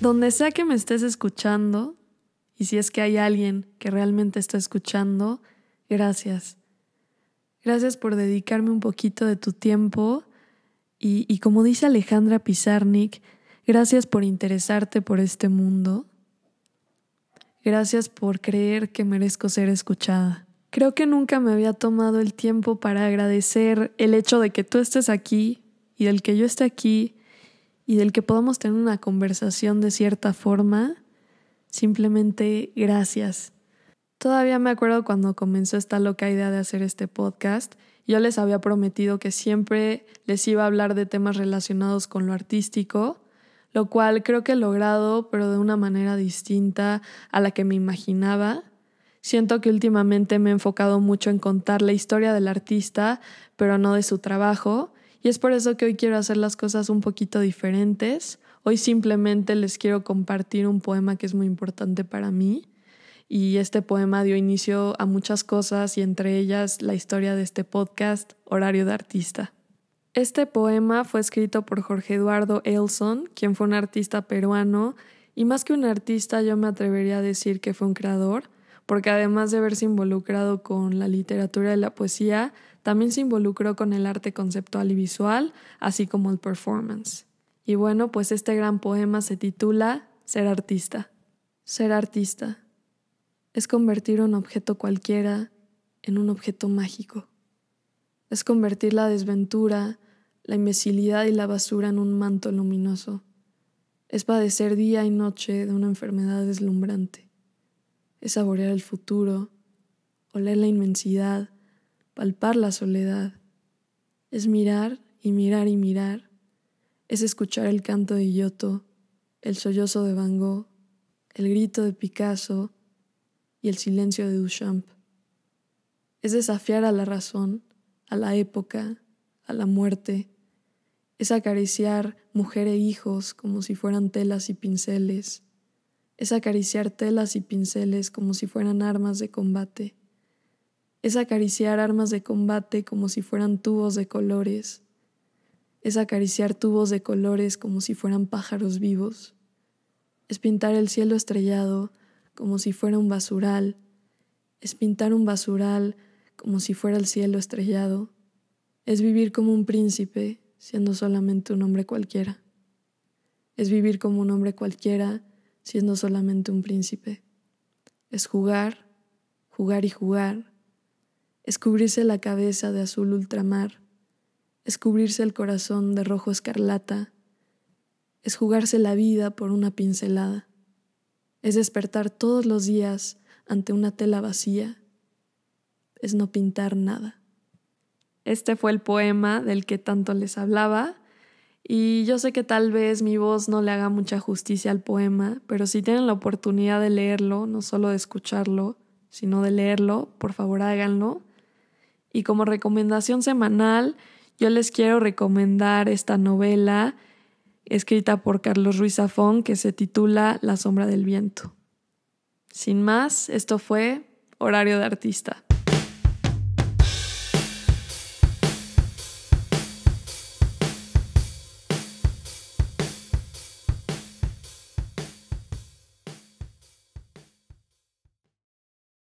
Donde sea que me estés escuchando, y si es que hay alguien que realmente está escuchando, gracias. Gracias por dedicarme un poquito de tu tiempo y, y como dice Alejandra Pizarnik, gracias por interesarte por este mundo. Gracias por creer que merezco ser escuchada. Creo que nunca me había tomado el tiempo para agradecer el hecho de que tú estés aquí y del que yo esté aquí y del que podamos tener una conversación de cierta forma. Simplemente gracias. Todavía me acuerdo cuando comenzó esta loca idea de hacer este podcast. Yo les había prometido que siempre les iba a hablar de temas relacionados con lo artístico, lo cual creo que he logrado, pero de una manera distinta a la que me imaginaba. Siento que últimamente me he enfocado mucho en contar la historia del artista, pero no de su trabajo, y es por eso que hoy quiero hacer las cosas un poquito diferentes. Hoy simplemente les quiero compartir un poema que es muy importante para mí, y este poema dio inicio a muchas cosas y entre ellas la historia de este podcast, Horario de Artista. Este poema fue escrito por Jorge Eduardo Elson, quien fue un artista peruano, y más que un artista yo me atrevería a decir que fue un creador, porque además de haberse involucrado con la literatura y la poesía, también se involucró con el arte conceptual y visual, así como el performance. Y bueno, pues este gran poema se titula Ser artista. Ser artista es convertir un objeto cualquiera en un objeto mágico. Es convertir la desventura, la imbecilidad y la basura en un manto luminoso. Es padecer día y noche de una enfermedad deslumbrante es saborear el futuro, oler la inmensidad, palpar la soledad, es mirar y mirar y mirar, es escuchar el canto de Giotto, el sollozo de Van Gogh, el grito de Picasso y el silencio de Duchamp. Es desafiar a la razón, a la época, a la muerte, es acariciar mujer e hijos como si fueran telas y pinceles, es acariciar telas y pinceles como si fueran armas de combate, es acariciar armas de combate como si fueran tubos de colores, es acariciar tubos de colores como si fueran pájaros vivos, es pintar el cielo estrellado como si fuera un basural, es pintar un basural como si fuera el cielo estrellado, es vivir como un príncipe siendo solamente un hombre cualquiera, es vivir como un hombre cualquiera siendo solamente un príncipe. Es jugar, jugar y jugar. Es cubrirse la cabeza de azul ultramar. Es cubrirse el corazón de rojo escarlata. Es jugarse la vida por una pincelada. Es despertar todos los días ante una tela vacía. Es no pintar nada. Este fue el poema del que tanto les hablaba y yo sé que tal vez mi voz no le haga mucha justicia al poema, pero si tienen la oportunidad de leerlo, no solo de escucharlo, sino de leerlo, por favor háganlo. Y como recomendación semanal, yo les quiero recomendar esta novela escrita por Carlos Ruiz Zafón que se titula La sombra del viento. Sin más, esto fue Horario de Artista.